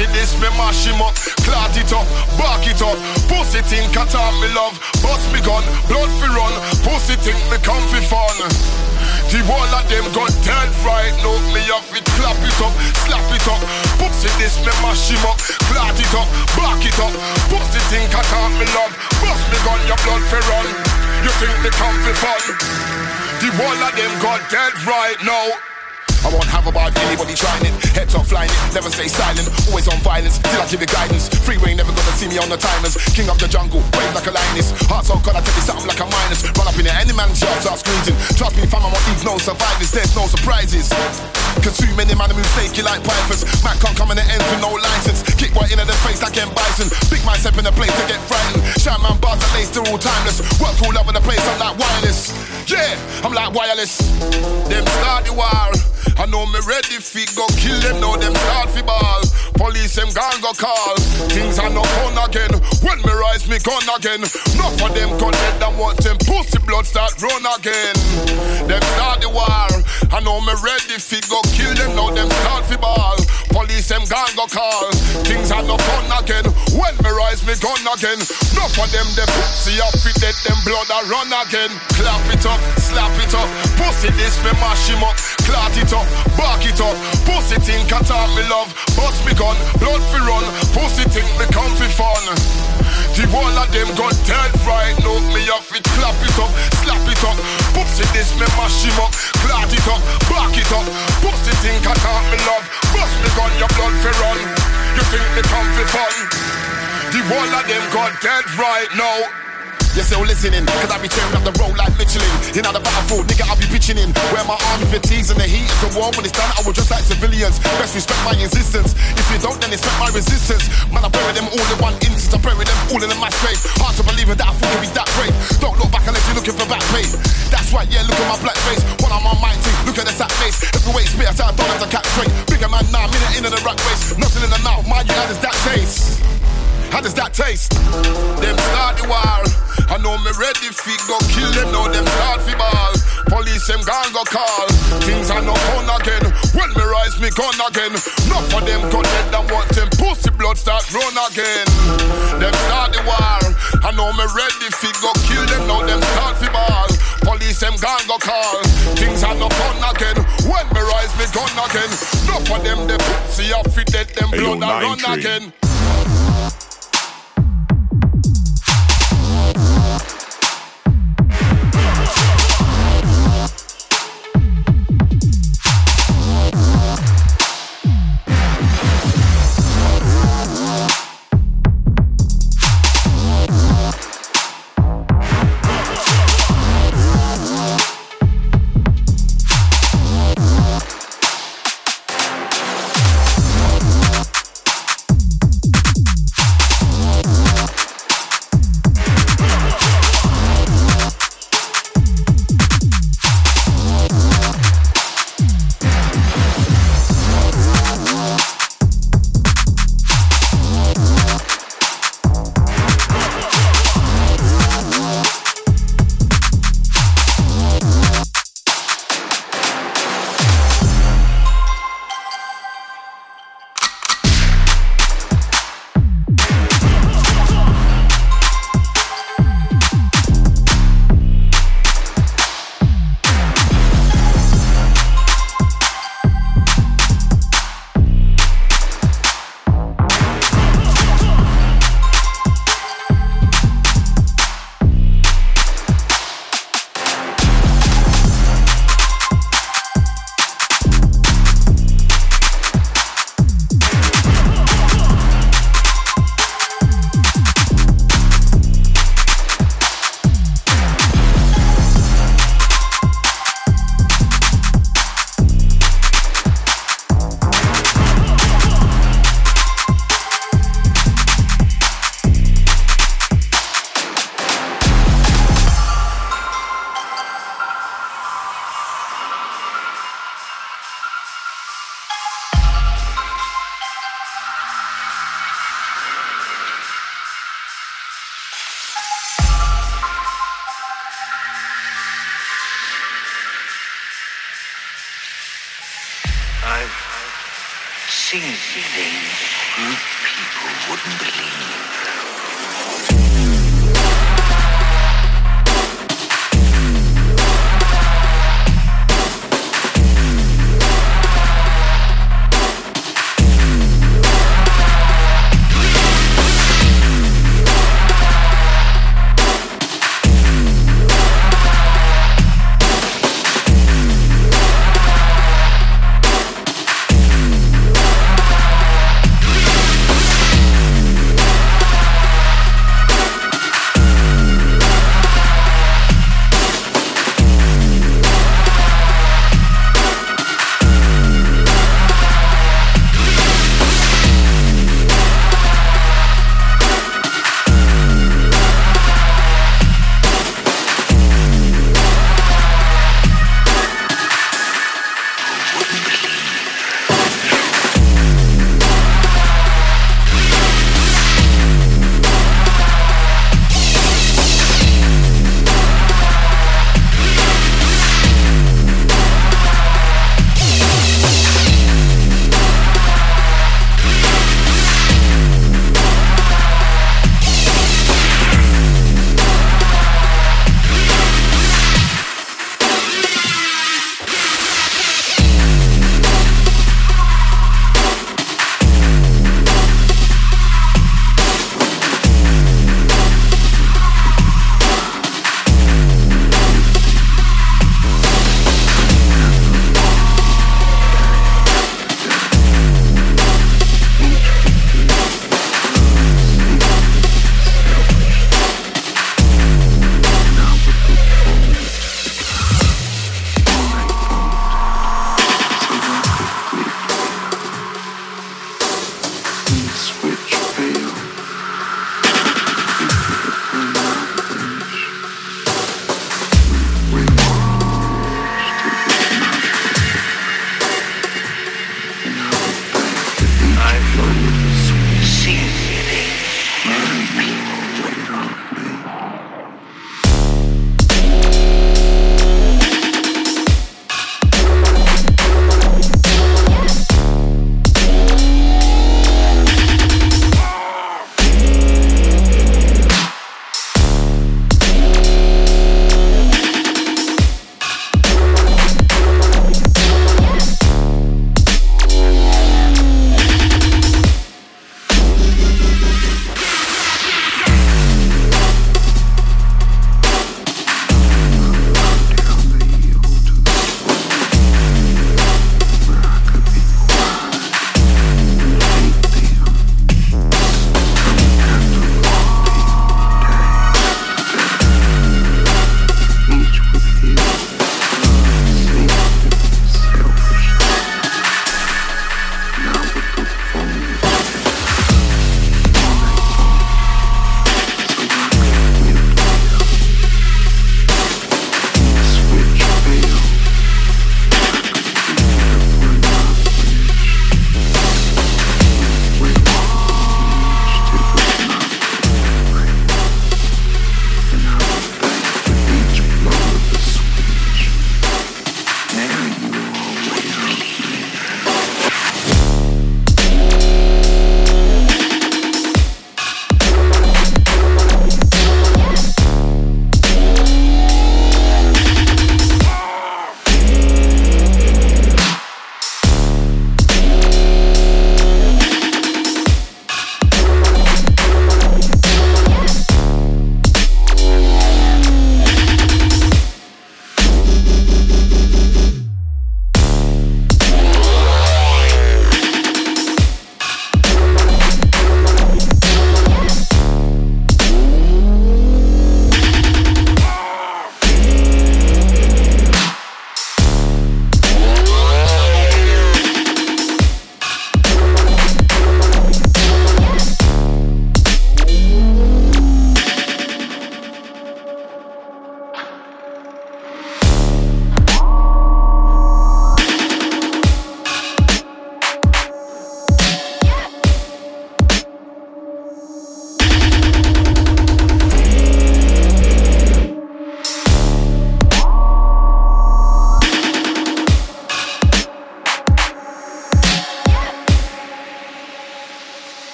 see this, me mash him up, clot it up, bark it up. Pussy think I talk me love, bust me gun, blood fi run. Pussy think me come fi fun. The wall of them got dead right now. Me have it, clap it up, slap it up. Pussy this, me mash him up, clot it up, bark it up. Pussy think I talk me love, bust me gun, your blood fi run. You think me come fi fun? The wall of them got dead right now. I won't have a bar if anybody trying it. Head top flying it, never stay silent. Always on violence, till I give you guidance. Freeway never gonna see me on the timers. King of the jungle, wave like a lioness. Heart so cold, I tell you something like a minus. Run up in there, any man's yard, start squeezing. Trust me, fam, I want these no survivors. There's no surprises. Cause too many man move you like pipers. Man can't come in the end with no license. Kick right into the face like M. Bison. Big myself in the place to get frightened. Shine man bars that lace, they're all timeless. Work all over the place, I'm like wireless. Yeah, I'm like wireless. Them start the war. I know me ready fi go kill them, now them start fi ball. Police them gone go call. Things are not fun again. When me rise me gun again. Enough for them cut dead and watch them pussy blood start run again. Them start the war. I know me ready fi go kill them, now them start fi ball. Police them gone go call. Things are not fun again. When me rise me gun again. Enough for them them pussy off fi dead, them blood a run again. Clap it up, slap it up. Pussy this me mash him up. Clot it up, back it up. Pussy think I talk me love. Bust me gun, blood fi run. Pussy think me come fi fun. The whole of them got dead right now. Me off it, clap it up, slap it up. Pussy this me mash him up. Clot it up, back it up. Pussy think I talk me love. Bust me gun, your blood fi run. You think me come fi fun? The whole of them got dead right now. You're still listening, cause I be tearing up the road like Michelin. In the battlefield, nigga, I'll be pitching in. Wear my army fatigues in the heat of the war. When it's done, I will just like civilians. Best respect my existence. If you don't, then expect my resistance. Man, I bury them all in one instance. I bury them all in mass grave. Hard to believe in that I thought could be that great. Don't look back unless you're looking for back pay. That's right, yeah, look at my black face. When I'm on my team, look at the sack face. Heavyweight spit, I don't have to catch straight. Bigger man now, nah, minute into the rat race. Nothing in the mouth, my you, does that taste? How does that taste? Them start the war. I know me ready fi go kill them. Now them start fi ball. Police them gone go call. Things are not fun again. When me rise me gun again. Enough of them gun dead and want them pussy blood start run again. Them start the war. I know me ready fi go kill them. Now them start fi ball. Police them gone go call. Things are not fun again. When me rise me gun again. Enough of them the pussy off fi dead them blood and run again.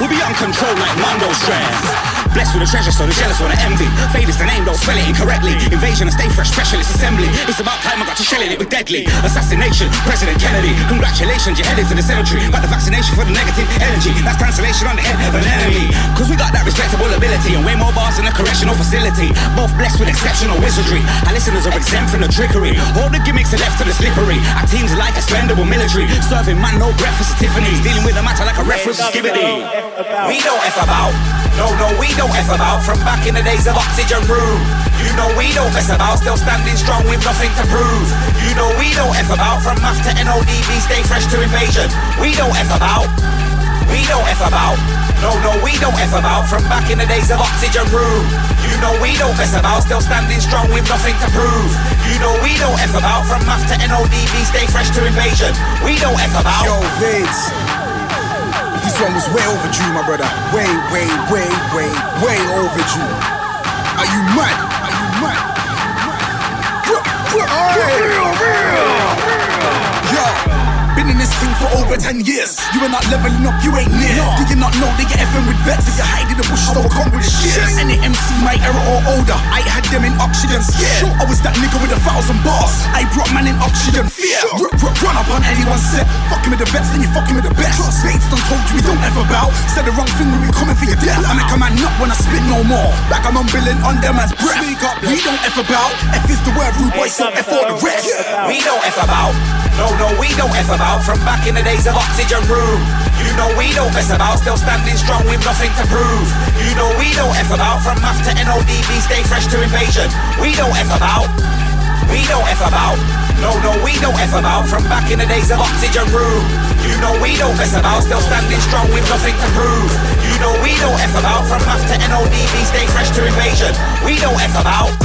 We'll be uncontrolled like Mondo strength. Blessed with a treasure, so the jealous wanna envy. Fade is the name, don't spell it incorrectly. Invasion and stay fresh, specialist assembly. It's about time I got to shell it with deadly. Assassination, President Kennedy. Congratulations, you're headed to the cemetery. Got the vaccination for the negative energy. That's cancellation on the head of an enemy. Cause we got that respectable ability and way more bars than a correctional facility. Both blessed with exceptional wizardry. Our listeners are exempt from the trickery. All the gimmicks are left to the slippery. Our teams like expendable military. Serving man no breakfast at Tiffany's. Dealing with a matter like a reference Skibidi. We don't F about. No, no, we don't F about. From back in the days of oxygen room. You know we don't mess about. Still standing strong with nothing to prove. You know we don't F about. From math to NODB, stay fresh to invasion. We don't F about. We don't F about. No, no, we don't F about. From back in the days of oxygen room. You know we don't mess about. Still standing strong with nothing to prove. You know we don't F about. From math to NODB, stay fresh to invasion. We don't F about. Yo, Vids. This one was way overdue, my brother. Way, way, way, way, way overdue. Are you mad? Are you mad? are Real, real, thing for over 10 years. You are not leveling up, you ain't near. Do you not know they get effing with vets? If you hide in the bushes, don't come with shit. Any MC, my era or older. I had them in oxygen scared. I was that nigga with a thousand bars. I brought man in oxygen fear. R- r- run up on anyone's set. Fucking with the vets, then you fucking with the best. Bates done told you we don't ever bow. Said the wrong thing when we coming for your death. I make a man nut when I spit no more. Back I'm unbilling on them man's breath. We don't F about. F is the word, rude boy, so F all the rest. We don't F about. No, no, we don't F about. From back in the days of oxygen room. You know we don't mess about. Still standing strong with nothing to prove. You know we don't F about. From math to NODB, stay fresh to invasion. We don't F about. We don't F about. No, no, we don't F about. From back in the days of oxygen room. You know we don't mess about. Still standing strong with nothing to prove. You know we don't F about. From math to NODB, stay fresh to invasion. We don't F about.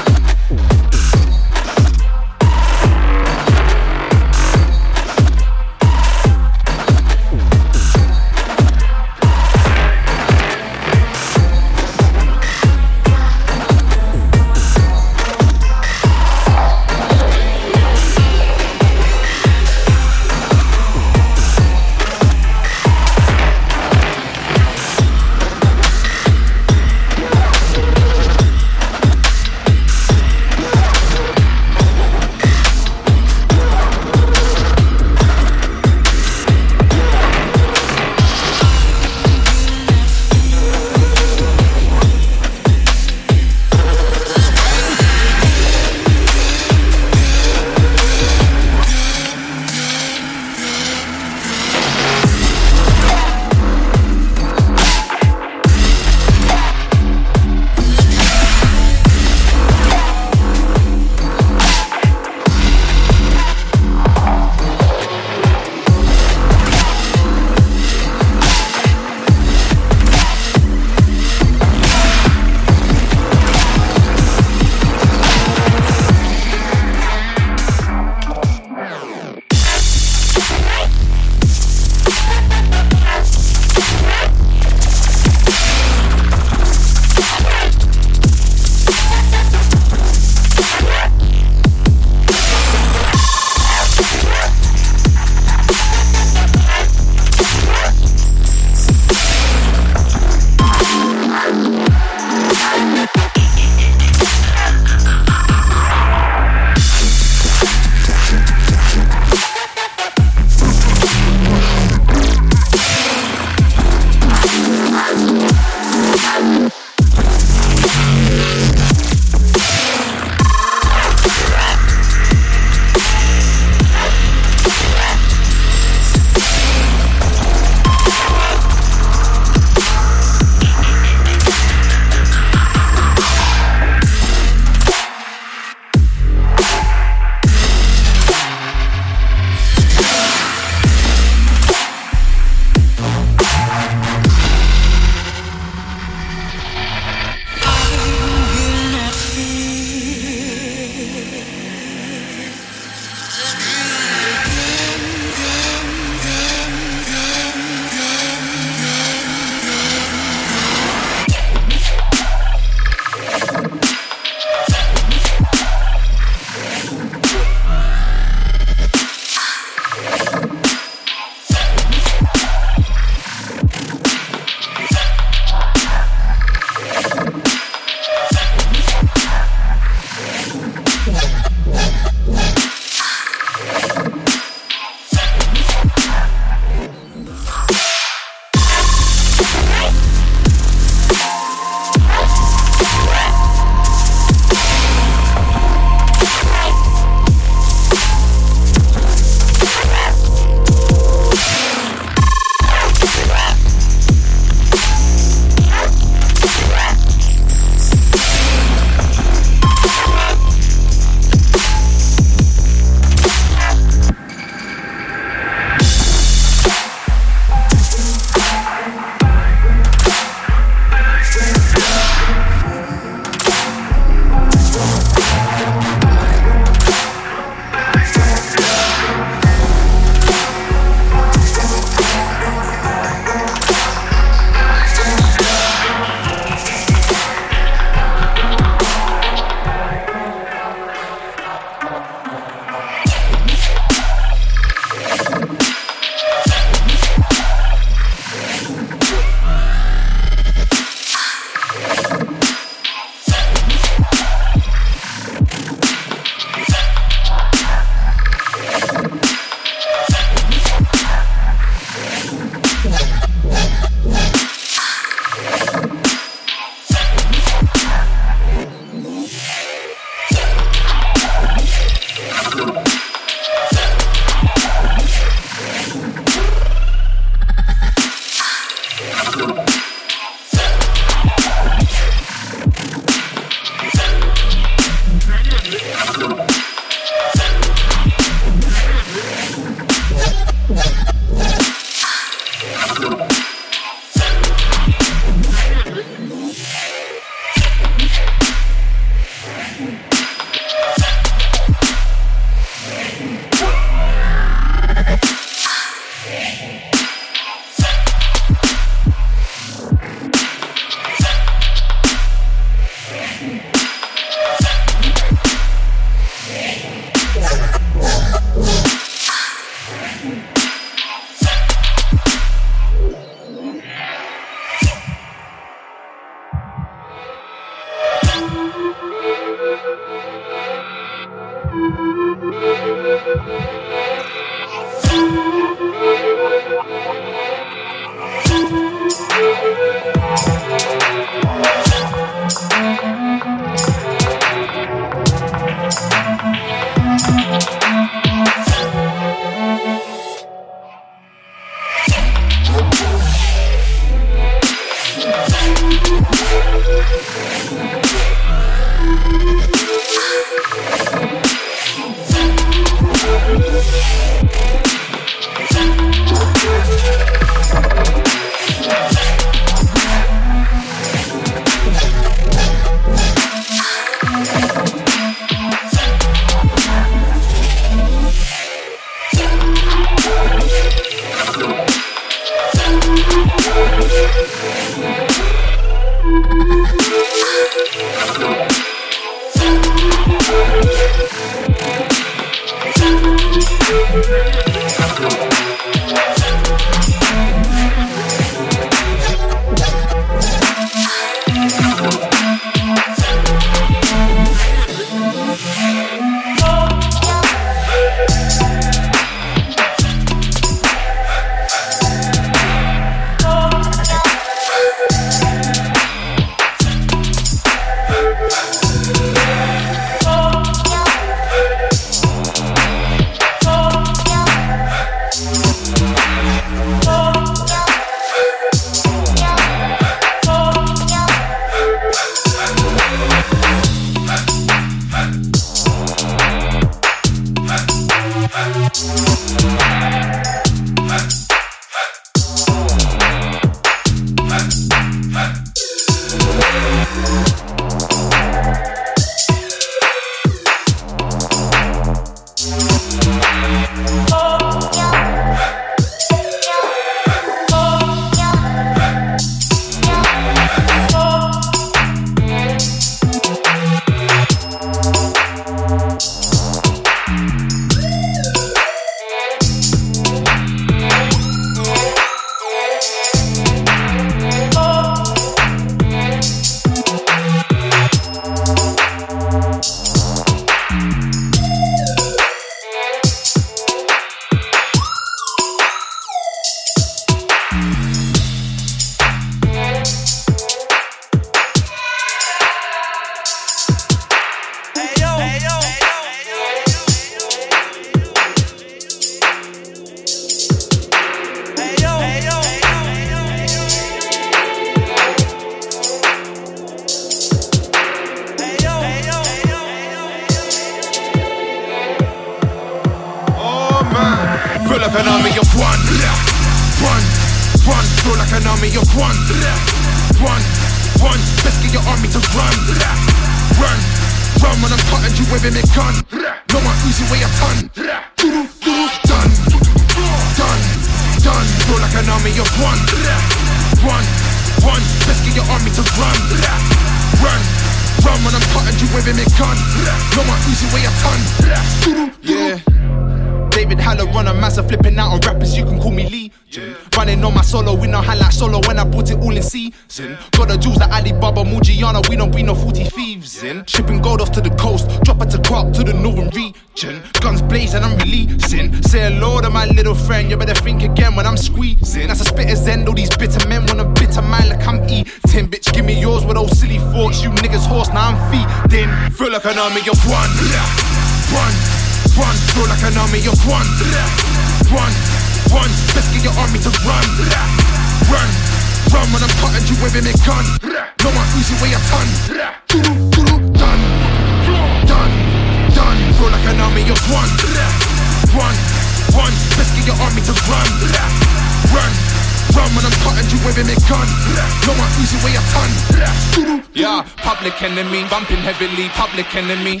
Public enemy.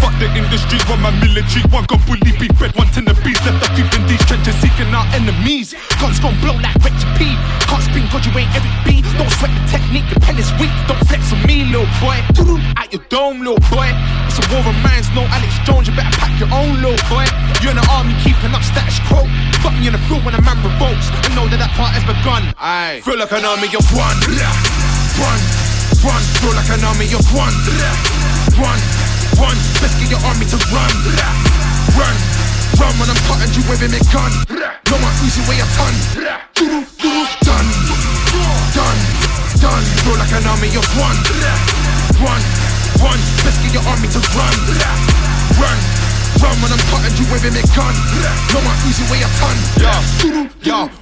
Fuck the industry, one my military, one gon' bully beef bed, one ten the bees left us deep in these trenches seeking our enemies. Guns gon' blow like Richard P. Can't spin cause you ain't Eric B. Don't sweat the technique, the pen is weak. Don't flex on me, little boy. Out your dome, little boy. It's a war of minds, no Alex Jones. You better pack your own, little boy. You're in the army, keeping up status quo. Fuck me in the field when a man revolts. I know that that part has begun. I feel like an army of one. One, one. Feel like an army of one. One. Run, let's get your army to run. Run, run when I'm cutting you with a gun. No one easy way a ton. Done, done, done. Feel like an army of one. Run, run, let's get your army to run. Run. Run when I'm cutting you with a gun. No one easy way a ton. Yo, yo,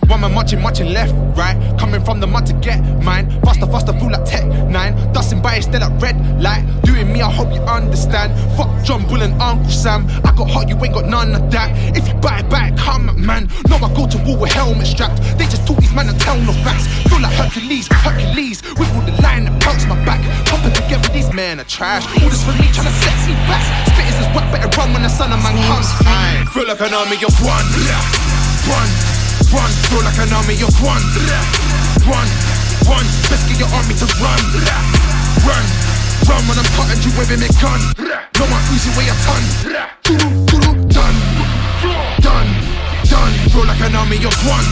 one man marching, marching left, right. Coming from the mud to get mine. Faster, faster, full like Tech 9. Dusting by instead of red light. Doing me, I hope you understand. Fuck John Bull and Uncle Sam. I got hot, you ain't got none of that. If you buy it back, come man. No, I go to war with helmet strapped. They just talk these men and tell no facts. Feel like Hercules, Hercules. With all the line that punks my back. Pumping together, these men are trash. All this for me, trying to set me back. Spitters is wet, better run when the sun of man comes. Feel like an army of one. One, one, feel like an army of one. One, one, let's get your army to run. Run, run when I'm cutting you with a gun. No one easy way a ton. Done, done, done. Feel like an army of one.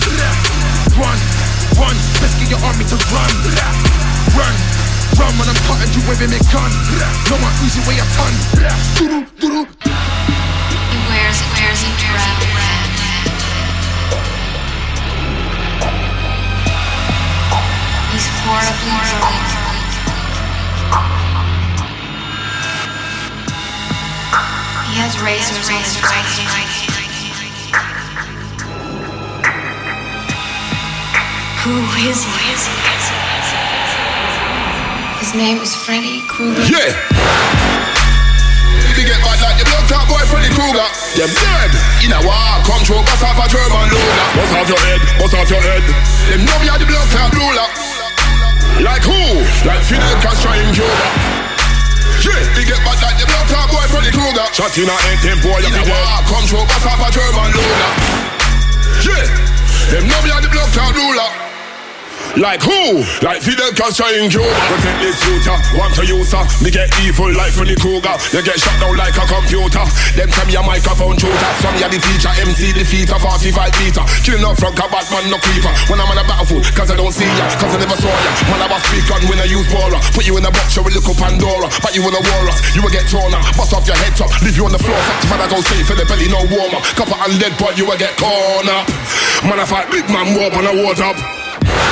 One, one, let's get your army to run. Run. Run when I'm cutting you with a gun. No one easy way a ton wears, wears a dress. He's. He has razors his. Who is he? His name is Freddy Krueger. Yeah get bad like the through, bust off a German loader. Bust off your head, bust off your head. Them know me are the blood clot ruler. Like who? Like Fidel Castro in Cuba. Yeah, they get bad like the blood clot boy Freddy Krueger. Shot in a head, them boy, you dead. War, come through, bust off a German loader. Yeah, them know me are the blood clot ruler. Like who? Like Fidel Castro in Cuba. Protect this future, want to use her. Me get evil like Freddy Krueger. You get shut down like a computer. Them time your microphone shooter. Some ya the teacher, MC defeater, 45 meter. Killing up from a Batman, no creeper. When I'm on a battlefield, cause I don't see ya, cause I never saw ya. Man, I was speak on when I use baller. Put you in a box, you will look up Pandora. But you in a war us, you will get torn up. Bust off your head top, leave you on the floor. Fuck, man, I go straight for the belly, no warmer. Copper and lead, but you will get corn up. Man, I fight big man, war on a water.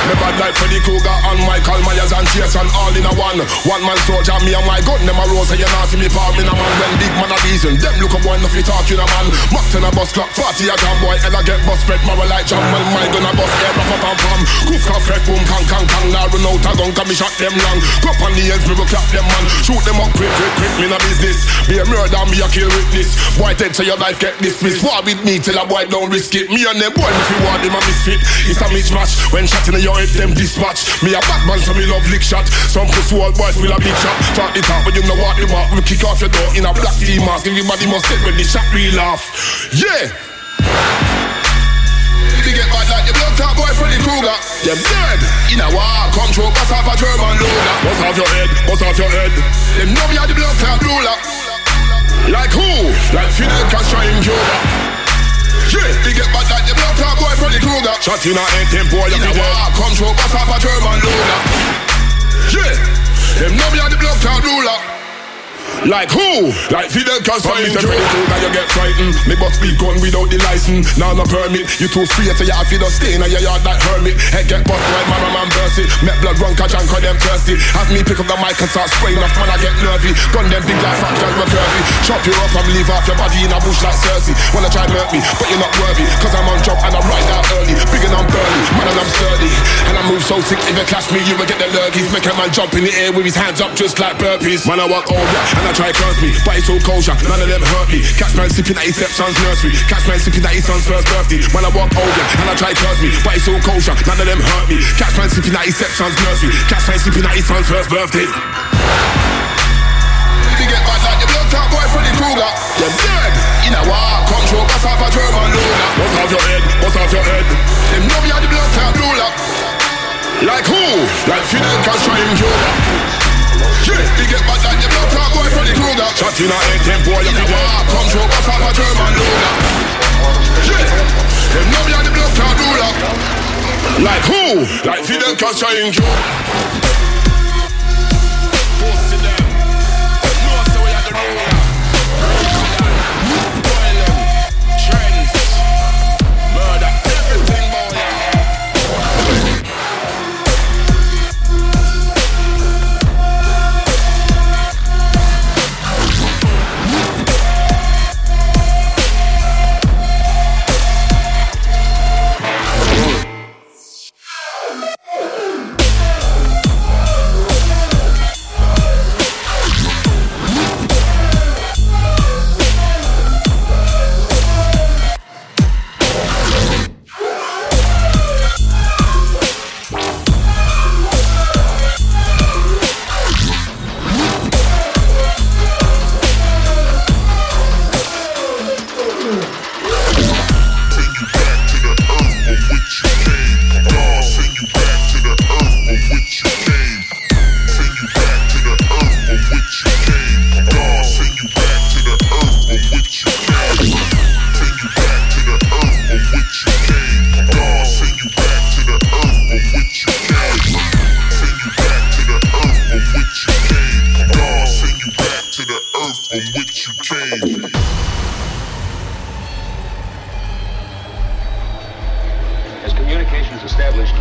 Me bad like Freddy Krueger and Michael Myers and Jason all in a one. One man soldier, me and my gun, them a rose, and you not see me palm in a man. When big man a reason, them look a boy, no fi talk in a man. Mocked in a bus clock, party a jam boy, and I get bus spread moral like jam. When my gun a bus, air up a pam pam. Goof cough, crack boom, kang kang kang. Now run out a gun, can me shot them long. Cup on the ends, me will clap them man. Shoot them up quick, quick, quick, me no business. Be a murder, me a kill witness. Boy dead so your life get dismissed. War with me till a boy don't risk it. Me and them boy, if you want them a misfit. It's a mismatch when shot in of your head them dispatch. Me a bad man, so me love lick shot. Some pussy old boys will a big shot. Talk the talk, but you know what the mark. We kick off your door in a black team mask. Everybody must sit when the shot real off. Yeah. They get bad like the blood top boy Freddy Krueger. Them dead. In a war, control, bust off a German loader. Bust off your head, bust off your head. Them know me are the blood top ruler. Like who? Like Fidel Castro in Cuba. Yeah, they get bad like the blood clot boy Freddy Krueger. Shot in a head, them boy, you dead. Control, bust off a German loader. Yeah, them know me are the blood clot ruler. Like who? Like Fidel Castro in Cuba. Now you get frightened. Me but speak gun without the license. Now no permit. You too free so you have to stay in your yard like hermit. Head get bust while mama man burst it. Met blood run catch and call them thirsty. Have me pick up the mic and start spraying off man I get nervy. Gun them big like fractures were curvy. Chop you up and leave off your body in a bush like Cersei. Wanna try hurt me, but you're not worthy. Cause I'm on job and I ride out early. Big and I'm burly, man and I'm sturdy. And I move so sick if you catch me, you will get the lurgies. Make a man jump in the air with his hands up just like burpees. Man I walk over and I try to curse me, but it's all kosher. None of them hurt me. Catch man sipping at his stepson's nursery. Catch man sipping at his son's first birthday. When I walk over and I try to curse me, but it's all kosher. None of them hurt me. Catch man sipping at his stepson's nursery. Catch man sipping at his son's first birthday. They get bad like the blood top boy Freddy Krueger. You're dead. In a war, control, bust off a German loader. Bust off your head, bust off your head. Them know me the blood top ruler. Like who? Like Fidel Castro in Cuba. Yeah, they get bad like the blood clot boy Freddy Krueger. Shot in a head, them boy, you fi dead. Control, bust off a German loader. Yeah, them know are the blood clot ruler. Like who? Like Fidel Castro in Cuba.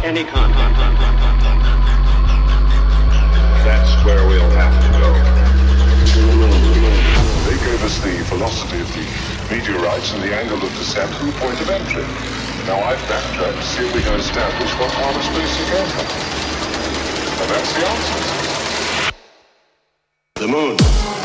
any. That's where we'll have to go. They gave us the velocity of the meteorites and the angle of descent and the point of entry. Now I've backtracked to see if we can establish what part of space you came from. And that's the answer. The moon.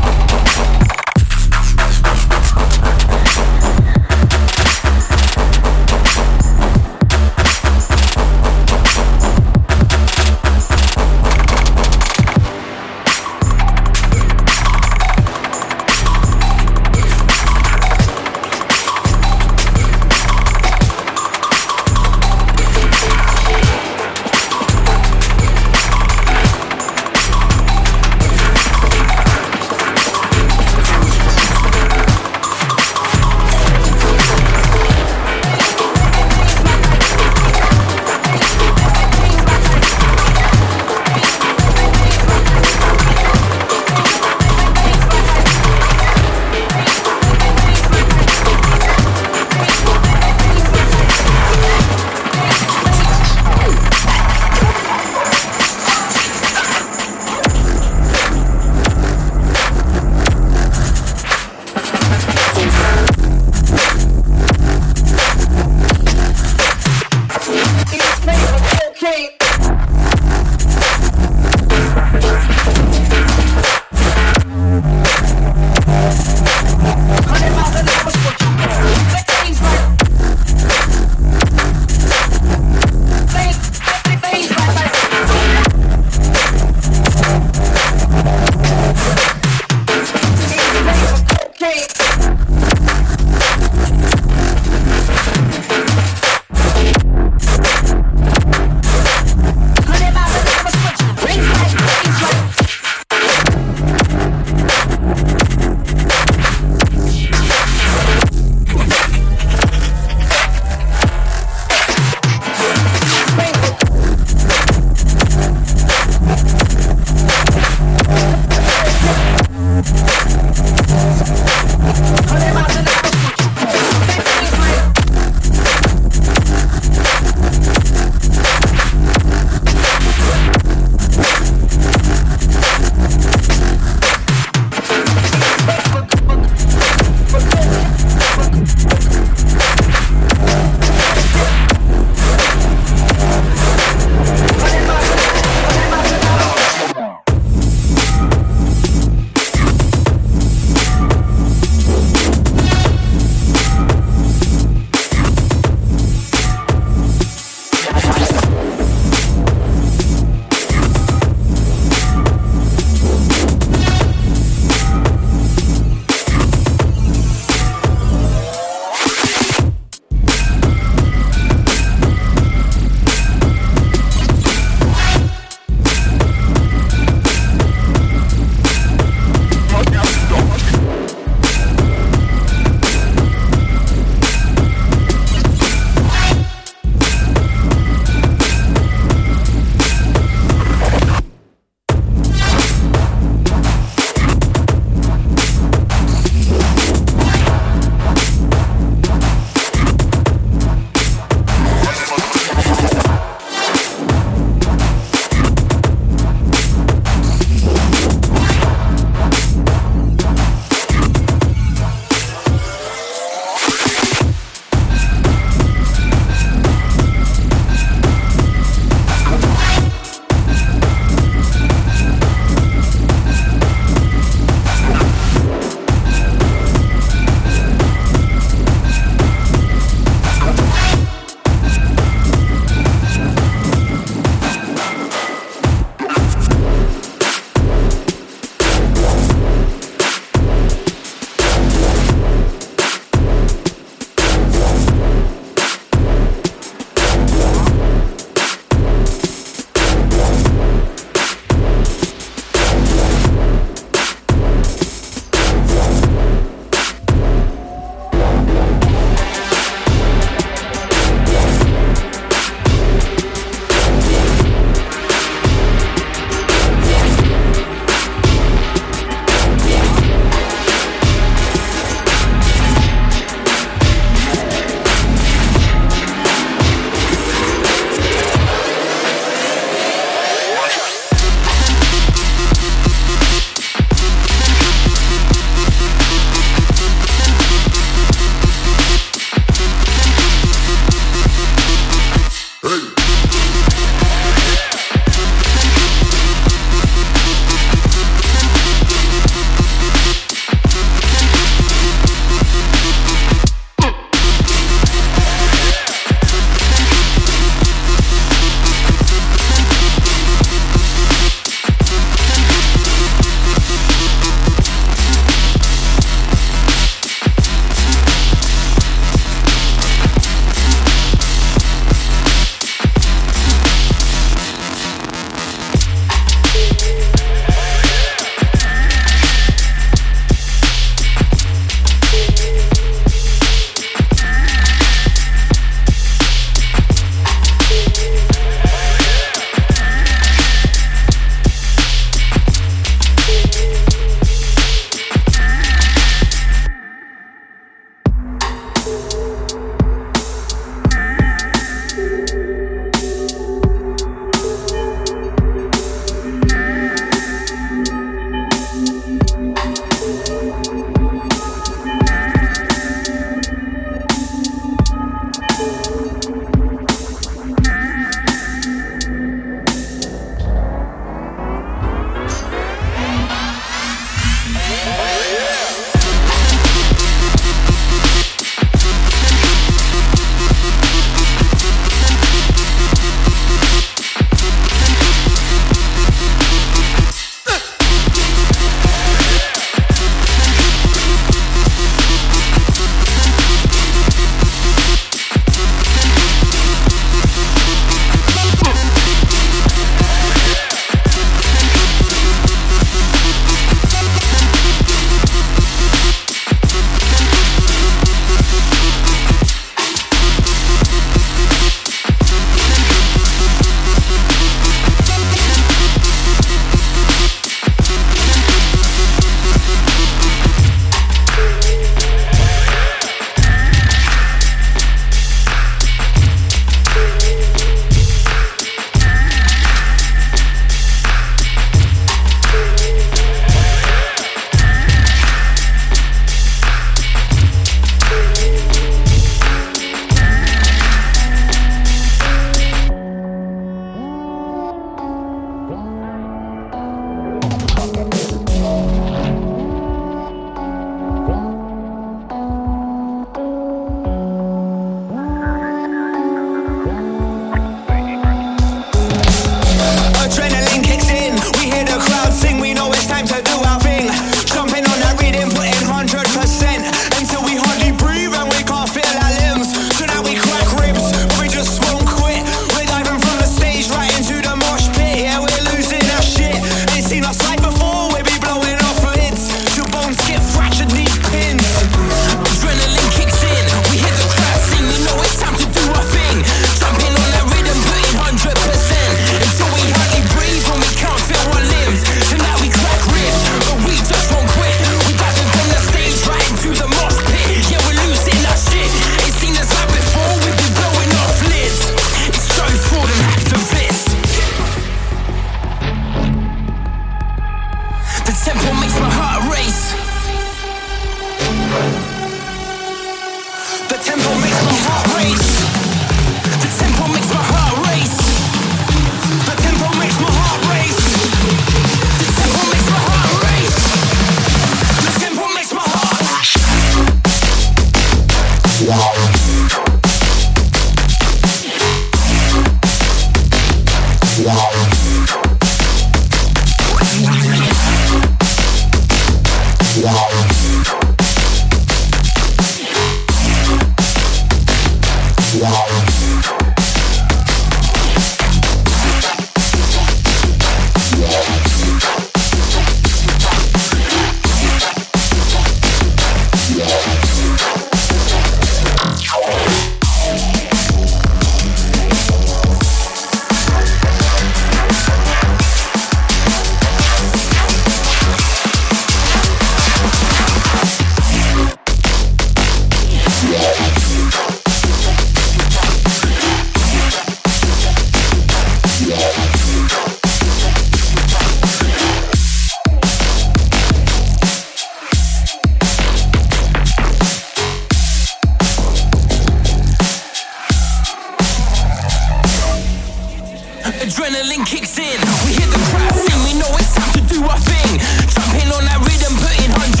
kicks in. We hit the crowd thing, we know it's time to do our thing. Jumping on that rhythm, putting 100%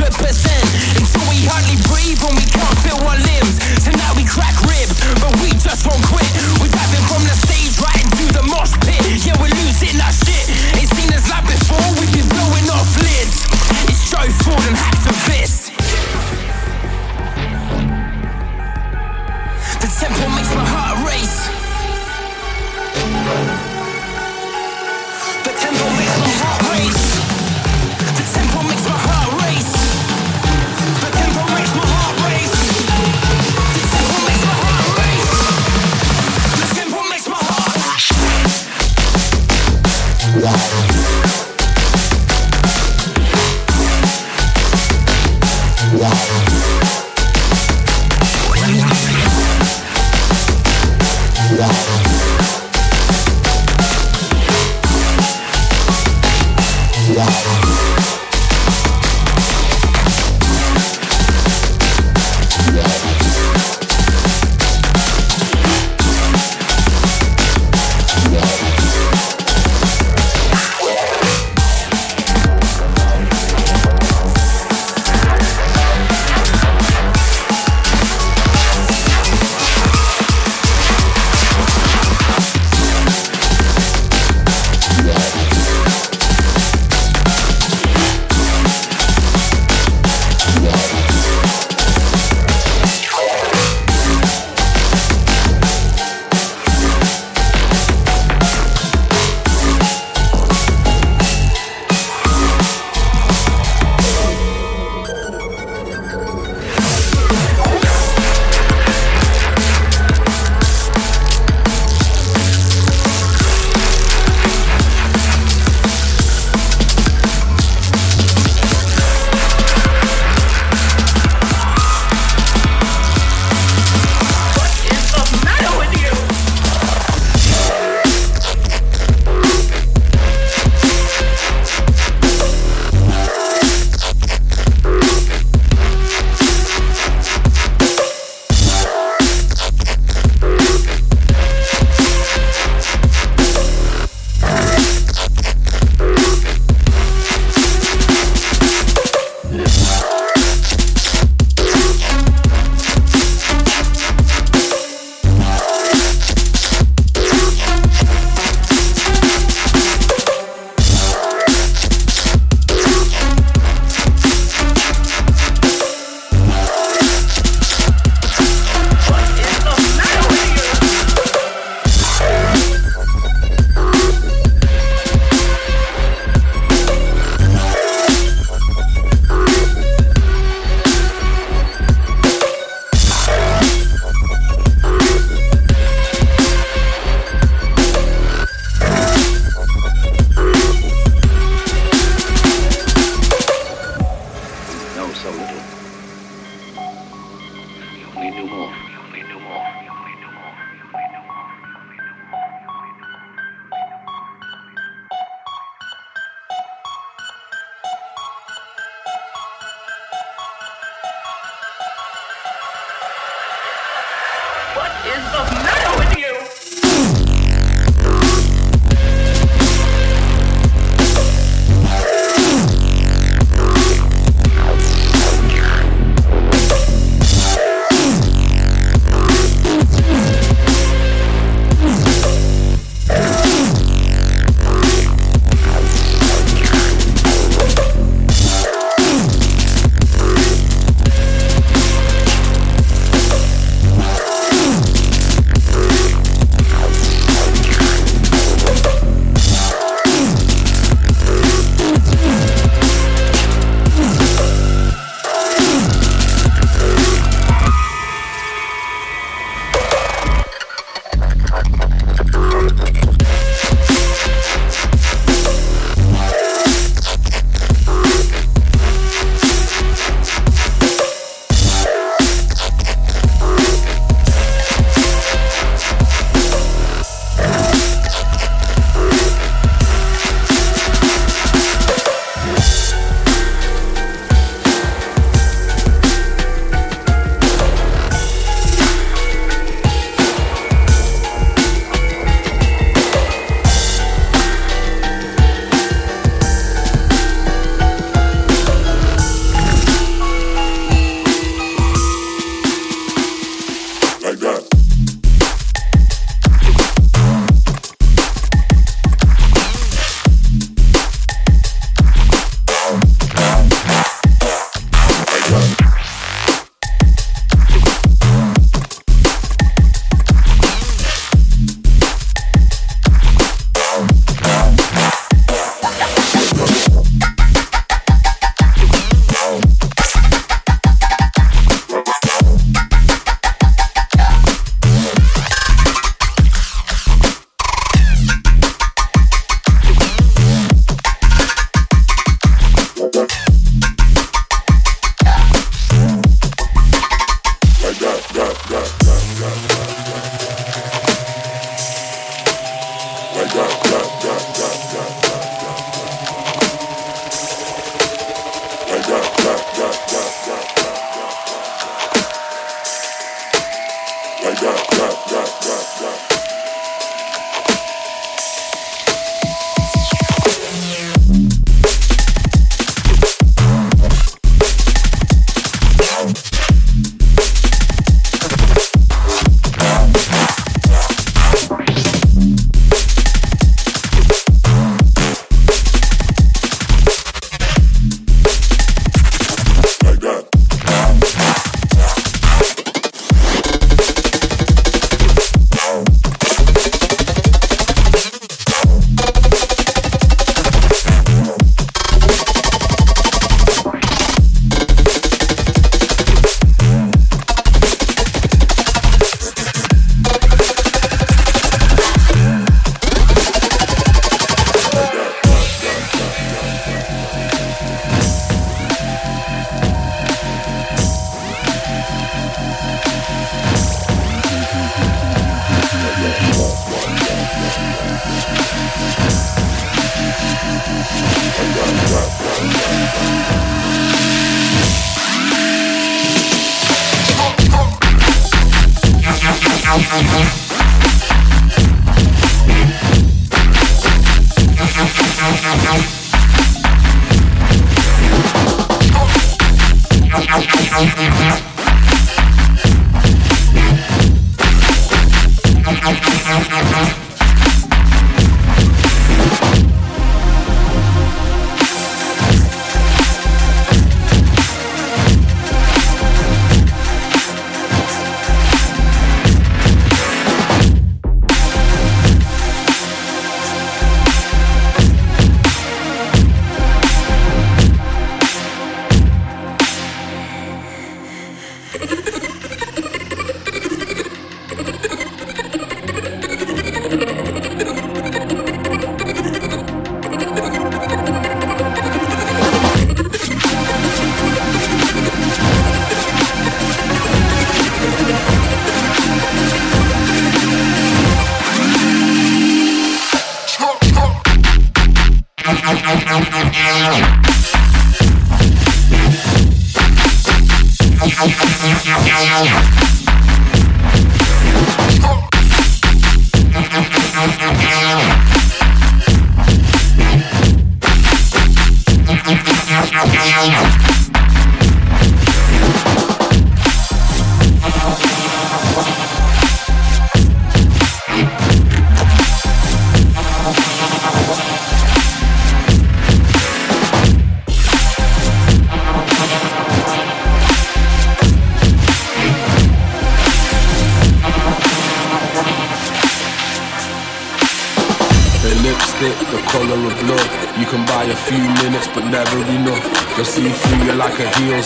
until we hardly breathe when we can't feel our limbs. Tonight we crack ribs, but we just won't quit.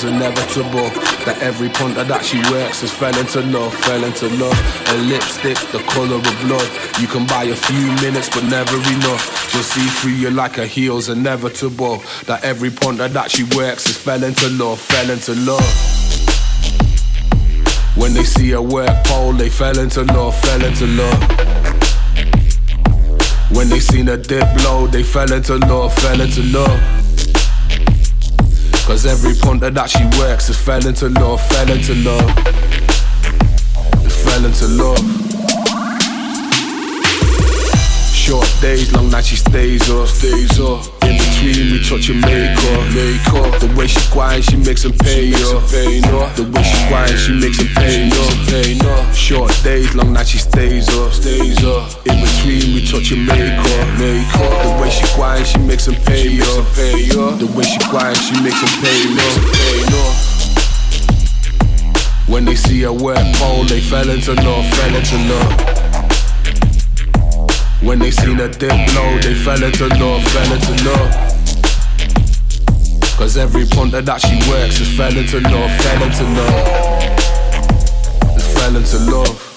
Inevitable that every punter that she works has fell into love, fell into love. A lipstick, the color of blood. You can buy a few minutes, but never enough. Just see through you like a heel's inevitable that every punter that she works has fell into love, fell into love. When they see a work pole, they fell into love, fell into love. When they seen a dip low, they fell into love, fell into love. Cause every punter that she works has fell into love, fell into love. Fell into love. Short days, long nights she stays up, stays up. In between we touch and make up, make up. The way she quiet, she makes them pay up. The way she quiet, she makes them pay up. Short days, long nights she stays up, stays up. In between we touch and make up, make up. The way she quiet, she makes them pay up. The way she quiet, she makes them pay up. When they see her work pole, they fell into love, fell into love. When they seen a dip low, they fell into love, fell into love. Cause every punter that she works is fell into love, fell into love. Fell into love.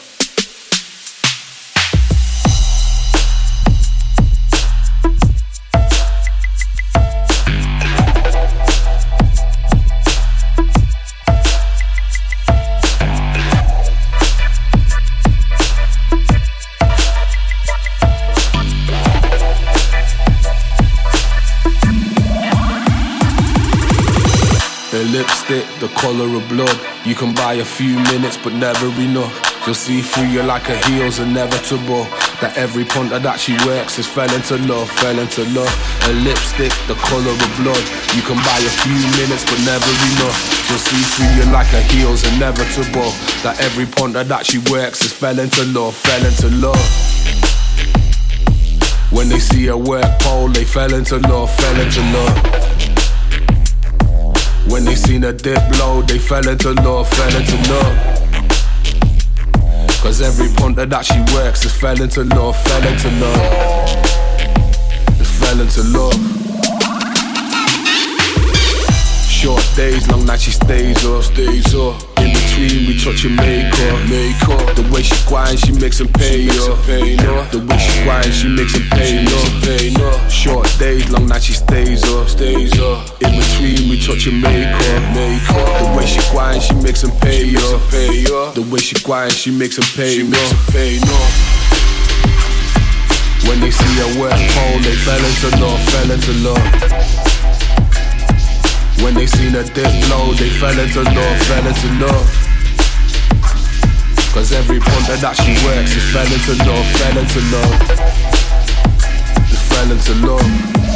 Color of blood. You can buy a few minutes, but never enough. You'll see through you like a heel's inevitable. That every punter that she works is fell into love, fell into love. A lipstick, the color of blood. You can buy a few minutes, but never enough. You'll see through you like a heel's inevitable. That every punter that she works is fell into love, fell into love. When they see a work pole, they fell into love, fell into love. When they seen a dip low, they fell into love, fell into love. Cause every punter that she works is fell into love, fell into love. It fell into love. Short days, long nights she stays up, stays up. In between we touch and make up, make up. The way she quiet, she makes him pay up. The way she quiet, she makes him pay up. Short days, long nights she stays up, stays up. In between we touch and make up, make up. The way she quiet, she makes him pay up. The way she quiet, she makes him pay up, pay up. they see a wet pole, they fell into love, fell into love. When they seen a dip low, they fell into love, fell into love. Cause every punter that she works, it fell into love, fell into love. Fell into love.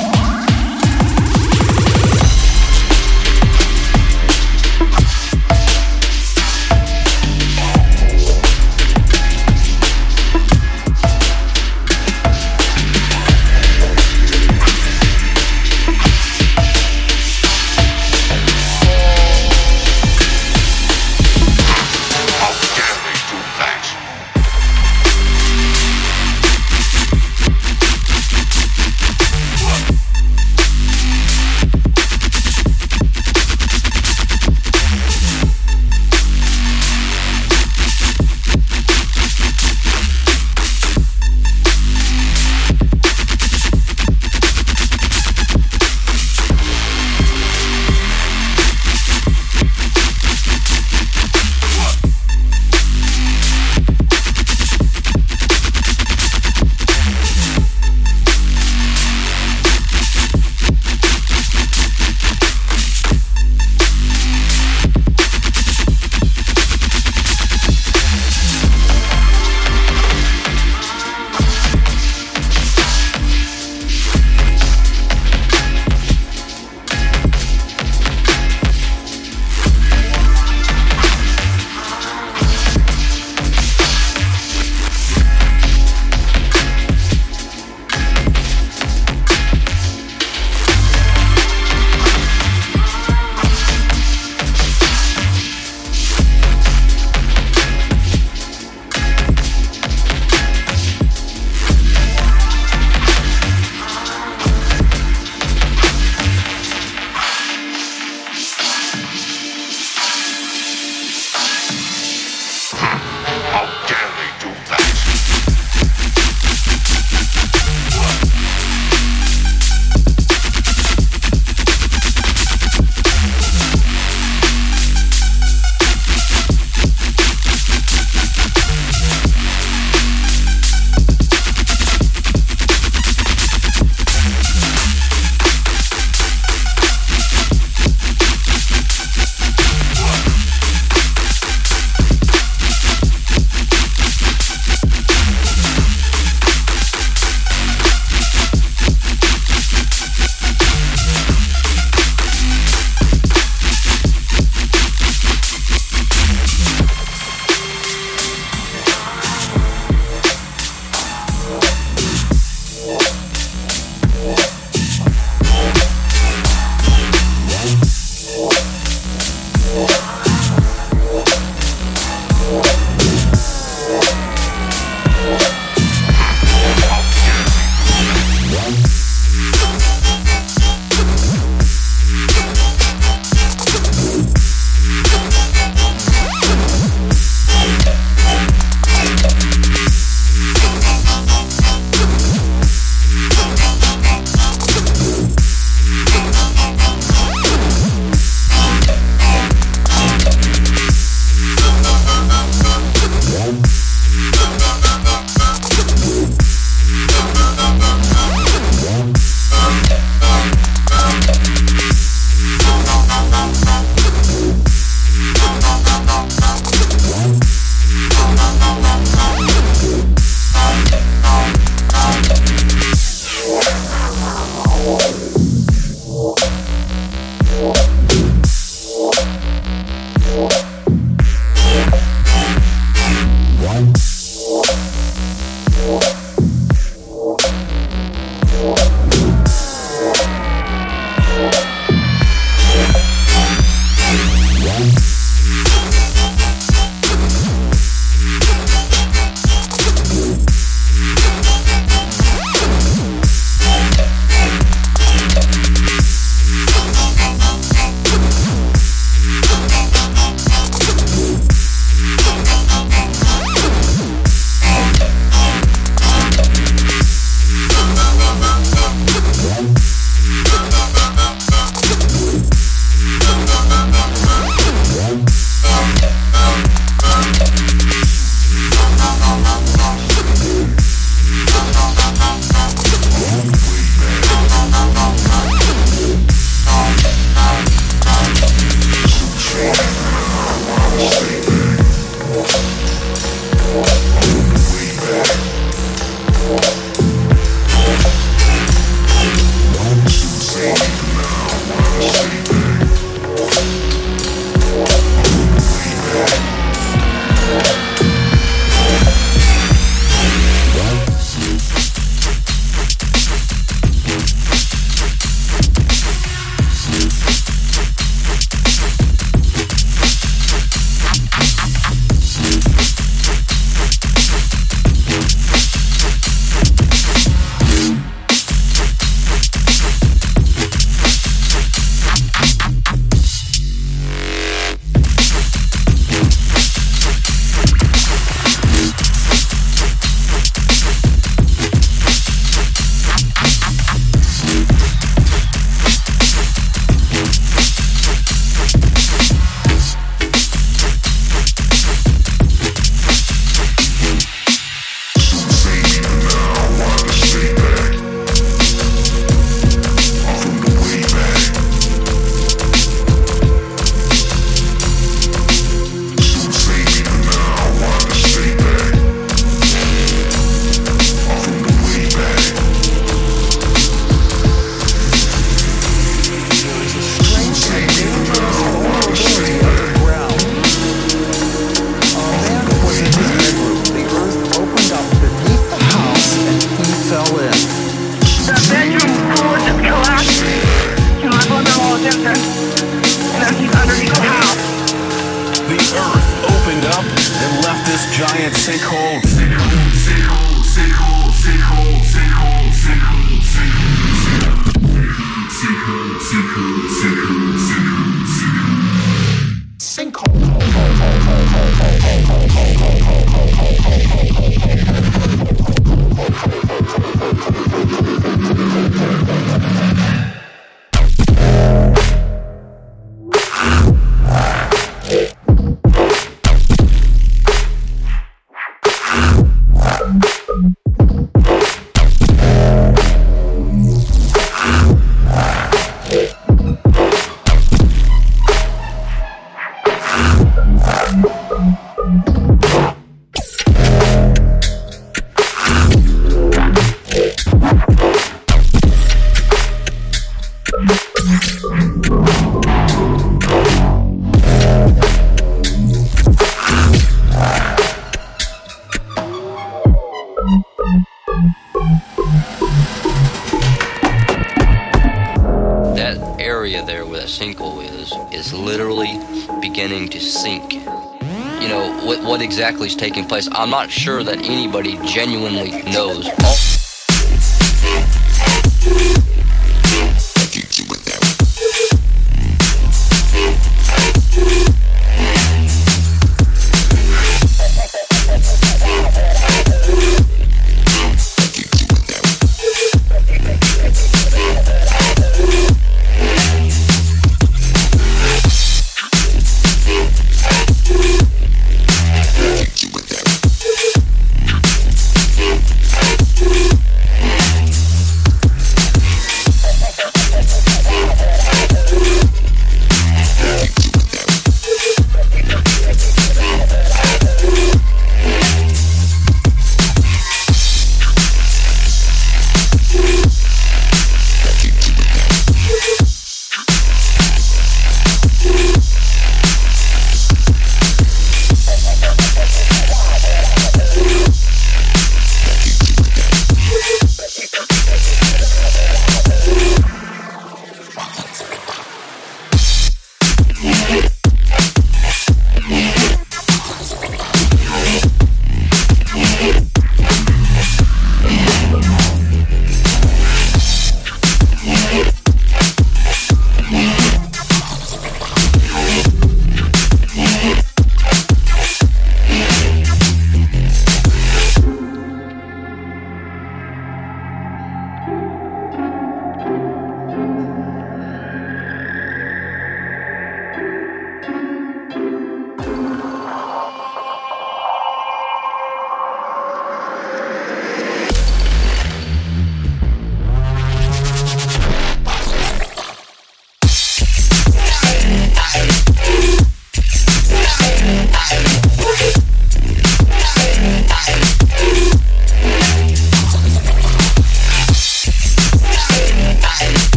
Place. I'm not sure that anybody genuinely knows.